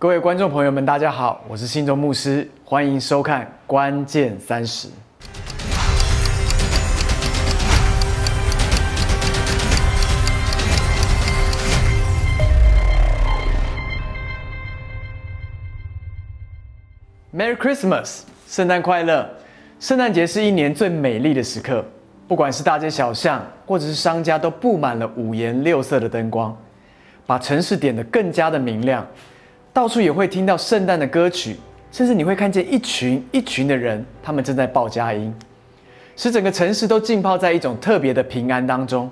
各位观众朋友们，大家好，我是信中牧师，欢迎收看《关键三十》。Merry Christmas，圣诞快乐！圣诞节是一年最美丽的时刻，不管是大街小巷，或者是商家，都布满了五颜六色的灯光，把城市点得更加的明亮。到处也会听到圣诞的歌曲，甚至你会看见一群一群的人，他们正在报佳音，使整个城市都浸泡在一种特别的平安当中。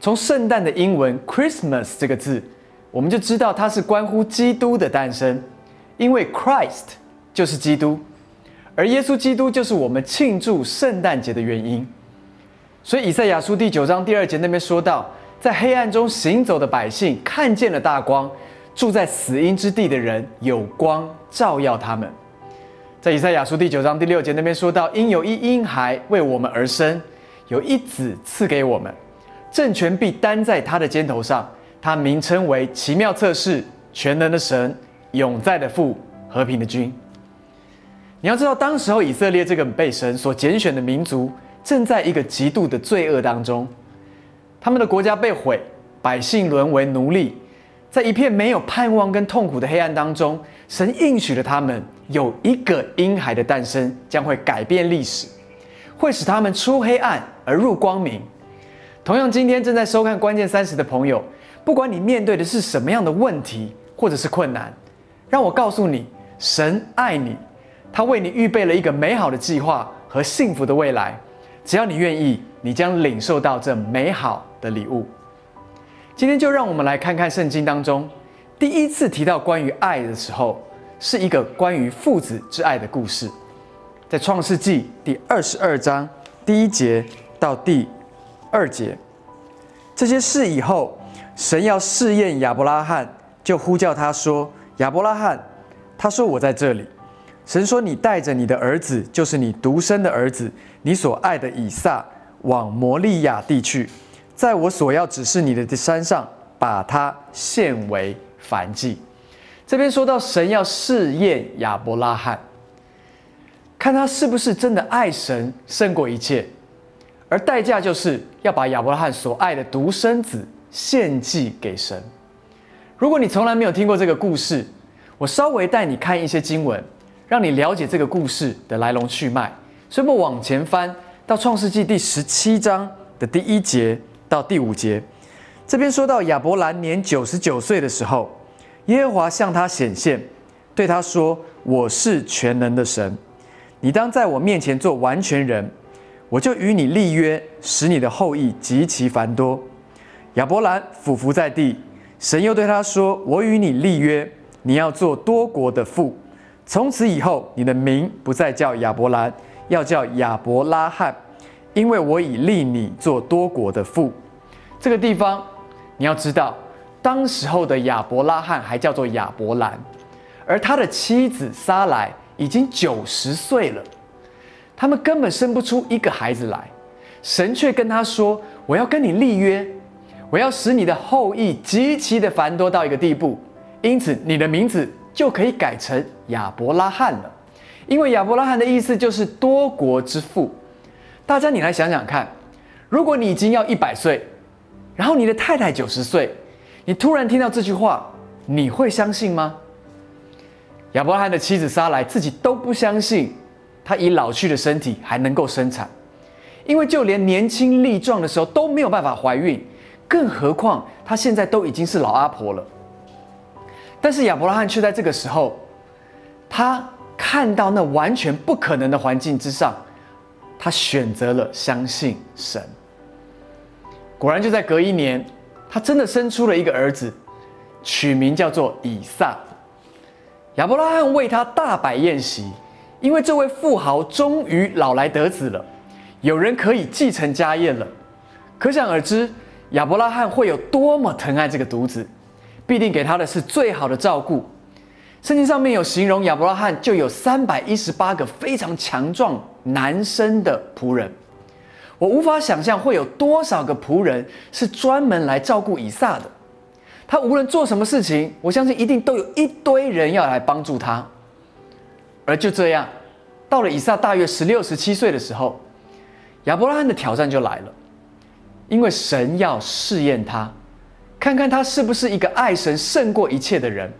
从圣诞的英文 Christmas 这个字，我们就知道它是关乎基督的诞生，因为 Christ。就是基督，而耶稣基督就是我们庆祝圣诞节的原因。所以以赛亚书第九章第二节那边说到，在黑暗中行走的百姓看见了大光，住在死荫之地的人有光照耀他们。在以赛亚书第九章第六节那边说到，因有一婴孩为我们而生，有一子赐给我们，政权必担在他的肩头上，他名称为奇妙测试、全能的神、永在的父、和平的君。你要知道，当时候以色列这个被神所拣选的民族，正在一个极度的罪恶当中，他们的国家被毁，百姓沦为奴隶，在一片没有盼望跟痛苦的黑暗当中，神应许了他们有一个婴孩的诞生，将会改变历史，会使他们出黑暗而入光明。同样，今天正在收看关键三十的朋友，不管你面对的是什么样的问题或者是困难，让我告诉你，神爱你。他为你预备了一个美好的计划和幸福的未来，只要你愿意，你将领受到这美好的礼物。今天就让我们来看看圣经当中第一次提到关于爱的时候，是一个关于父子之爱的故事，在创世纪第二十二章第一节到第二节。这些事以后，神要试验亚伯拉罕，就呼叫他说：“亚伯拉罕。”他说：“我在这里。”神说：“你带着你的儿子，就是你独生的儿子，你所爱的以撒，往摩利亚地去，在我所要指示你的山上，把它献为燔祭。”这边说到神要试验亚伯拉罕，看他是不是真的爱神胜过一切，而代价就是要把亚伯拉罕所爱的独生子献祭给神。如果你从来没有听过这个故事，我稍微带你看一些经文。让你了解这个故事的来龙去脉，所以我们往前翻到创世纪第十七章的第一节到第五节，这边说到亚伯兰年九十九岁的时候，耶和华向他显现，对他说：“我是全能的神，你当在我面前做完全人，我就与你立约，使你的后裔极其繁多。”亚伯兰俯伏在地，神又对他说：“我与你立约，你要做多国的父。”从此以后，你的名不再叫亚伯兰，要叫亚伯拉罕，因为我已立你做多国的父。这个地方你要知道，当时候的亚伯拉罕还叫做亚伯兰，而他的妻子撒来已经九十岁了，他们根本生不出一个孩子来。神却跟他说：“我要跟你立约，我要使你的后裔极其的繁多到一个地步，因此你的名字。”就可以改成亚伯拉罕了，因为亚伯拉罕的意思就是多国之父。大家，你来想想看，如果你已经要一百岁，然后你的太太九十岁，你突然听到这句话，你会相信吗？亚伯拉罕的妻子撒莱自己都不相信，她已老去的身体还能够生产，因为就连年轻力壮的时候都没有办法怀孕，更何况她现在都已经是老阿婆了。但是亚伯拉罕却在这个时候，他看到那完全不可能的环境之上，他选择了相信神。果然就在隔一年，他真的生出了一个儿子，取名叫做以撒。亚伯拉罕为他大摆宴席，因为这位富豪终于老来得子了，有人可以继承家业了。可想而知，亚伯拉罕会有多么疼爱这个独子。必定给他的是最好的照顾。圣经上面有形容亚伯拉罕就有三百一十八个非常强壮男生的仆人。我无法想象会有多少个仆人是专门来照顾以撒的。他无论做什么事情，我相信一定都有一堆人要来帮助他。而就这样，到了以撒大约十六、十七岁的时候，亚伯拉罕的挑战就来了，因为神要试验他，看看他是不是一个爱神胜过一切的人，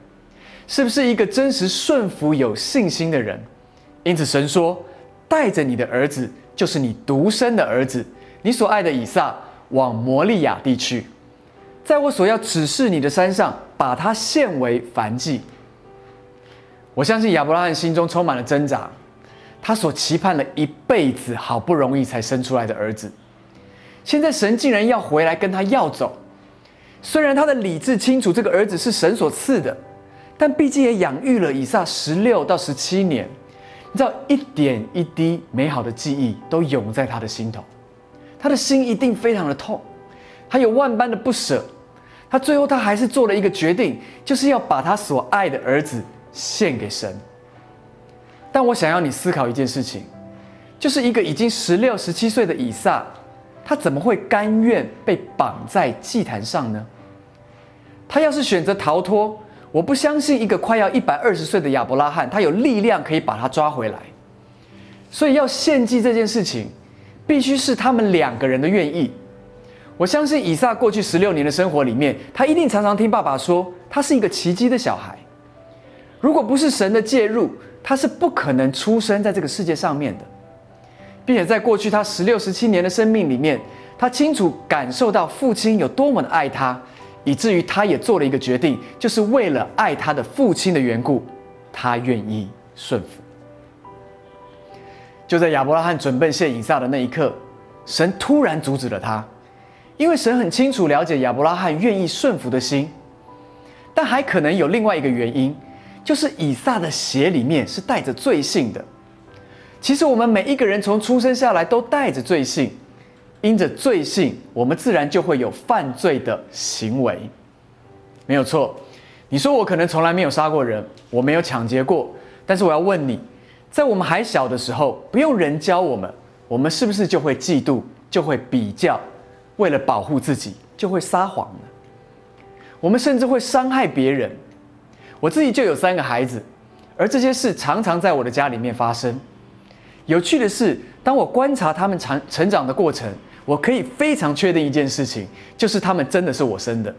是不是一个真实顺服、有信心的人。因此，神说：“带着你的儿子，就是你独生的儿子，你所爱的以撒，往摩利亚地区。”在我所要指示你的山上，把它献为燔祭。我相信亚伯拉罕心中充满了挣扎，他所期盼了一辈子，好不容易才生出来的儿子，现在神竟然要回来跟他要走。虽然他的理智清楚这个儿子是神所赐的，但毕竟也养育了以撒十六到十七年，你知道一点一滴美好的记忆都涌在他的心头，他的心一定非常的痛，他有万般的不舍。他最后，他还是做了一个决定，就是要把他所爱的儿子献给神。但我想要你思考一件事情，就是一个已经十六、十七岁的以撒，他怎么会甘愿被绑在祭坛上呢？他要是选择逃脱，我不相信一个快要一百二十岁的亚伯拉罕，他有力量可以把他抓回来。所以要献祭这件事情，必须是他们两个人的愿意。我相信以撒过去十六年的生活里面，他一定常常听爸爸说，他是一个奇迹的小孩。如果不是神的介入，他是不可能出生在这个世界上面的，并且在过去他十六、十七年的生命里面，他清楚感受到父亲有多么的爱他，以至于他也做了一个决定，就是为了爱他的父亲的缘故，他愿意顺服。就在亚伯拉罕准备献以撒的那一刻，神突然阻止了他。因为神很清楚了解亚伯拉罕愿意顺服的心，但还可能有另外一个原因，就是以撒的血里面是带着罪性的。其实我们每一个人从出生下来都带着罪性，因着罪性，我们自然就会有犯罪的行为，没有错。你说我可能从来没有杀过人，我没有抢劫过，但是我要问你，在我们还小的时候，不用人教我们，我们是不是就会嫉妒，就会比较？为了保护自己，就会撒谎呢。我们甚至会伤害别人。我自己就有三个孩子，而这些事常常在我的家里面发生。有趣的是，当我观察他们成成长的过程，我可以非常确定一件事情，就是他们真的是我生的。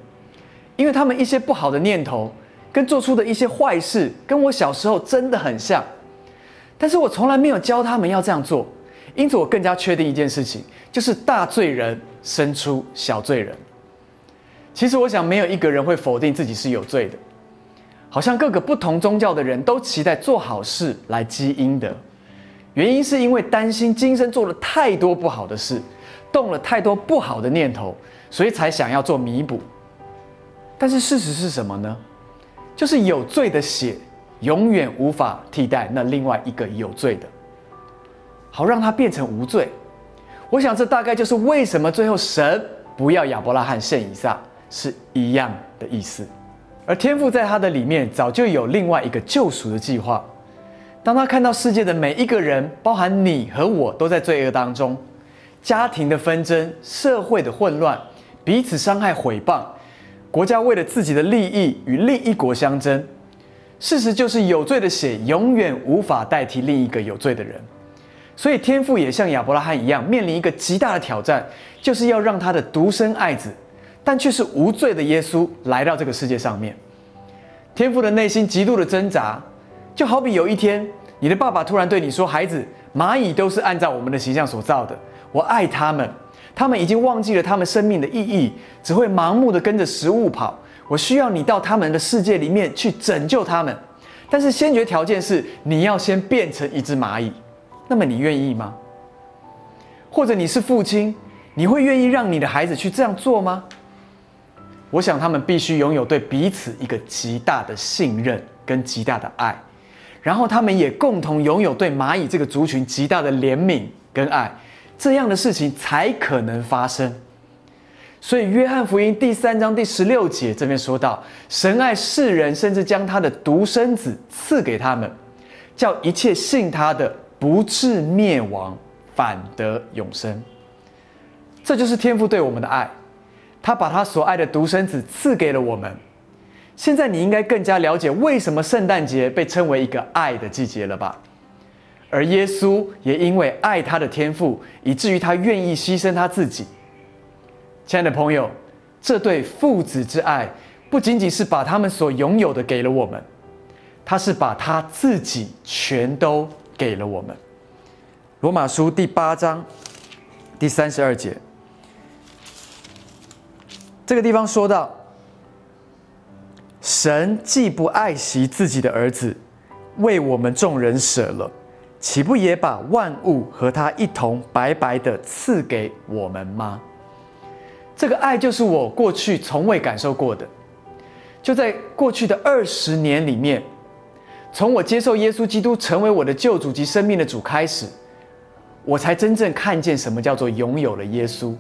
因为他们一些不好的念头，跟做出的一些坏事，跟我小时候真的很像。但是我从来没有教他们要这样做。因此，我更加确定一件事情，就是大罪人生出小罪人。其实，我想没有一个人会否定自己是有罪的。好像各个不同宗教的人都期待做好事来积阴德，原因是因为担心今生做了太多不好的事，动了太多不好的念头，所以才想要做弥补。但是事实是什么呢？就是有罪的血永远无法替代那另外一个有罪的。好让它变成无罪，我想这大概就是为什么最后神不要亚伯拉罕献以撒是一样的意思。而天父在他的里面早就有另外一个救赎的计划。当他看到世界的每一个人，包含你和我，都在罪恶当中，家庭的纷争、社会的混乱、彼此伤害、毁谤，国家为了自己的利益与另一国相争，事实就是有罪的血永远无法代替另一个有罪的人。所以天父也像亚伯拉罕一样，面临一个极大的挑战，就是要让他的独生爱子，但却是无罪的耶稣来到这个世界上面。天父的内心极度的挣扎，就好比有一天，你的爸爸突然对你说：“孩子，蚂蚁都是按照我们的形象所造的，我爱他们，他们已经忘记了他们生命的意义，只会盲目的跟着食物跑。我需要你到他们的世界里面去拯救他们，但是先决条件是你要先变成一只蚂蚁。”那么你愿意吗？或者你是父亲，你会愿意让你的孩子去这样做吗？我想他们必须拥有对彼此一个极大的信任跟极大的爱，然后他们也共同拥有对蚂蚁这个族群极大的怜悯跟爱，这样的事情才可能发生。所以约翰福音第三章第十六节这边说到，神爱世人，甚至将他的独生子赐给他们，叫一切信他的。不至灭亡，反得永生。这就是天父对我们的爱。他把他所爱的独生子赐给了我们。现在你应该更加了解为什么圣诞节被称为一个爱的季节了吧？而耶稣也因为爱他的天赋，以至于他愿意牺牲他自己。亲爱的朋友，这对父子之爱不仅仅是把他们所拥有的给了我们，他是把他自己全都给了我们。罗马书第八章第三十二节，这个地方说到。神既不爱惜自己的儿子，为我们众人舍了，岂不也把万物和他一同白白的赐给我们吗？这个爱就是我过去从未感受过的。就在过去的二十年里面，从我接受耶稣基督成为我的救主及生命的主开始，我才真正看见什么叫做拥有了耶稣，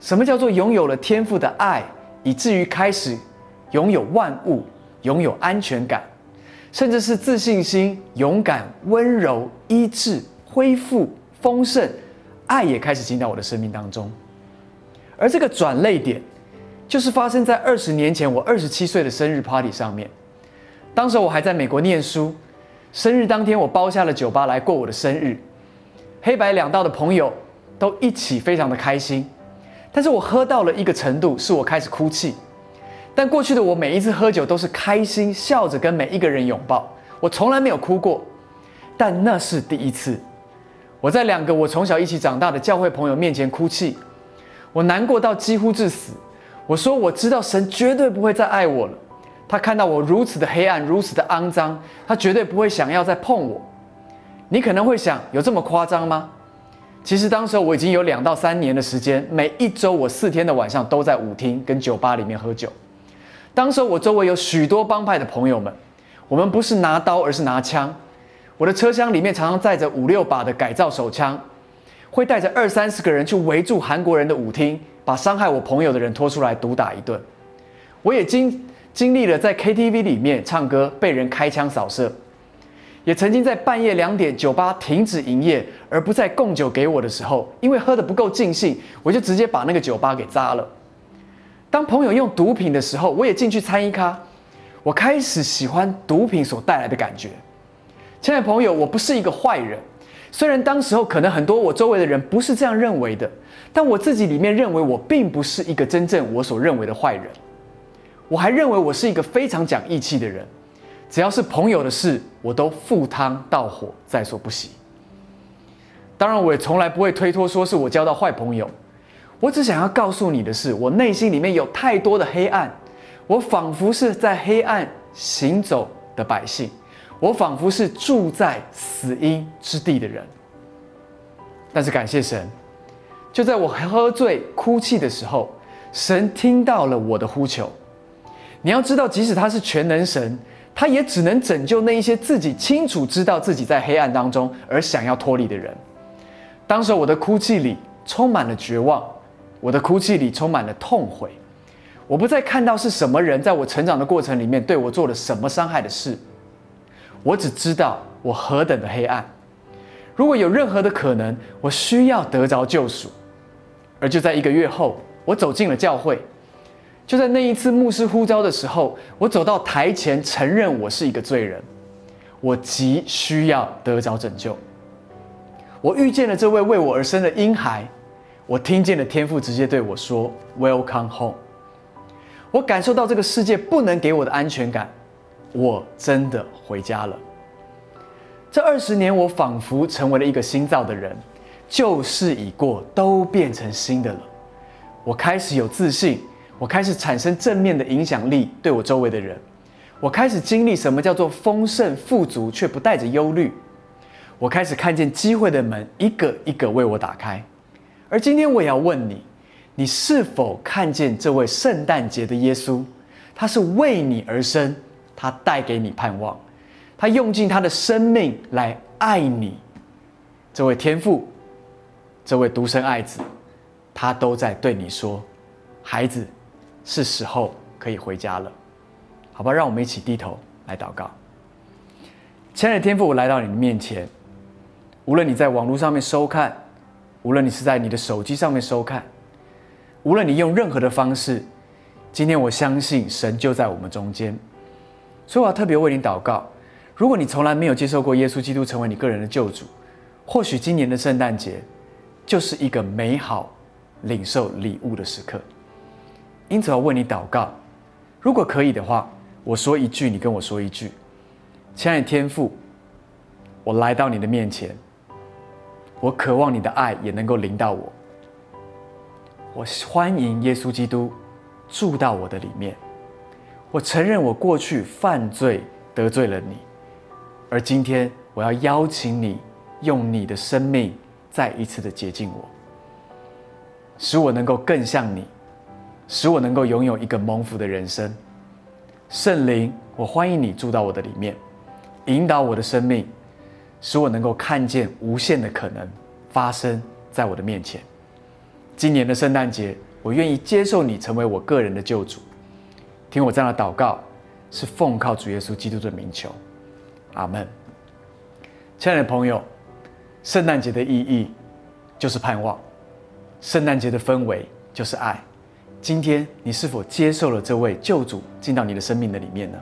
什么叫做拥有了天赋的爱，以至于开始。拥有万物，拥有安全感，甚至是自信心、勇敢、温柔、医治、恢复、丰盛，爱也开始进到我的生命当中。而这个转泪点，就是发生在二十年前我二十七岁的生日 party 上面。当时我还在美国念书，生日当天我包下了酒吧来过我的生日，黑白两道的朋友都一起非常的开心，但是我喝到了一个程度，是我开始哭泣。但过去的我每一次喝酒都是开心笑着跟每一个人拥抱，我从来没有哭过。但那是第一次，我在两个我从小一起长大的教会朋友面前哭泣，我难过到几乎致死。我说我知道神绝对不会再爱我了，他看到我如此的黑暗，如此的肮脏，他绝对不会想要再碰我。你可能会想，有这么夸张吗？其实当时我已经有两到三年的时间，每一周我四天的晚上都在舞厅跟酒吧里面喝酒。当时我周围有许多帮派的朋友们，我们不是拿刀，而是拿枪。我的车厢里面常常载着五六把的改造手枪，会带着二三十个人去围住韩国人的舞厅，把伤害我朋友的人拖出来毒打一顿。我也经经历了在 KTV 里面唱歌被人开枪扫射，也曾经在半夜两点酒吧停止营业而不再供酒给我的时候，因为喝得不够尽兴，我就直接把那个酒吧给砸了。当朋友用毒品的时候，我也进去参一咖。我开始喜欢毒品所带来的感觉。亲爱的朋友，我不是一个坏人，虽然当时候可能很多我周围的人不是这样认为的，但我自己里面认为我并不是一个真正我所认为的坏人。我还认为我是一个非常讲义气的人，只要是朋友的事，我都赴汤蹈火在所不惜。当然，我也从来不会推脱说是我交到坏朋友。我只想要告诉你的是，我内心里面有太多的黑暗，我仿佛是在黑暗行走的百姓，我仿佛是住在死荫之地的人。但是感谢神，就在我喝醉哭泣的时候，神听到了我的呼求。你要知道，即使他是全能神，他也只能拯救那一些自己清楚知道自己在黑暗当中而想要脱离的人。当时我的哭泣里充满了绝望。我的哭泣里充满了痛悔，我不再看到是什么人在我成长的过程里面对我做了什么伤害的事，我只知道我何等的黑暗。如果有任何的可能，我需要得着救赎。而就在一个月后，我走进了教会。就在那一次牧师呼召的时候，我走到台前，承认我是一个罪人，我急需要得着拯救。我遇见了这位为我而生的婴孩。我听见了天父直接对我说：“Welcome home。”我感受到这个世界不能给我的安全感，我真的回家了。这二十年，我仿佛成为了一个新造的人，旧事已过，都变成新的了。我开始有自信，我开始产生正面的影响力，对我周围的人，我开始经历什么叫做丰盛富足，却不带着忧虑。我开始看见机会的门一个一个为我打开。而今天我也要问你：你是否看见这位圣诞节的耶稣？他是为你而生，他带给你盼望，他用尽他的生命来爱你。这位天父，这位独生爱子，他都在对你说：“孩子，是时候可以回家了。”好吧，让我们一起低头来祷告。亲爱的天父，我来到你的面前，无论你在网络上面收看。无论你是在你的手机上面收看，无论你用任何的方式，今天我相信神就在我们中间。所以我要特别为你祷告。如果你从来没有接受过耶稣基督成为你个人的救主，或许今年的圣诞节就是一个美好领受礼物的时刻。因此，我为你祷告。如果可以的话，我说一句，你跟我说一句：“亲爱的天父，我来到你的面前，我渴望你的爱也能够临到我。我欢迎耶稣基督住到我的里面。我承认我过去犯罪得罪了你。”而今天，我要邀请你用你的生命再一次的接近我，使我能够更像你，使我能够拥有一个蒙福的人生。圣灵，我欢迎你住到我的里面，引导我的生命，使我能够看见无限的可能发生在我的面前。今年的圣诞节，我愿意接受你成为我个人的救主。听我这样的祷告，是奉靠主耶稣基督的名求。阿门，亲爱的朋友，圣诞节的意义就是盼望，圣诞节的氛围就是爱。今天你是否接受了这位救主进到你的生命的里面呢？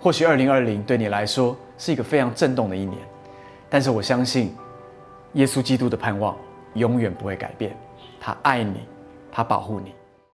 或许二零二零对你来说是一个非常震动的一年，但是我相信耶稣基督的盼望永远不会改变，他爱你，他保护你。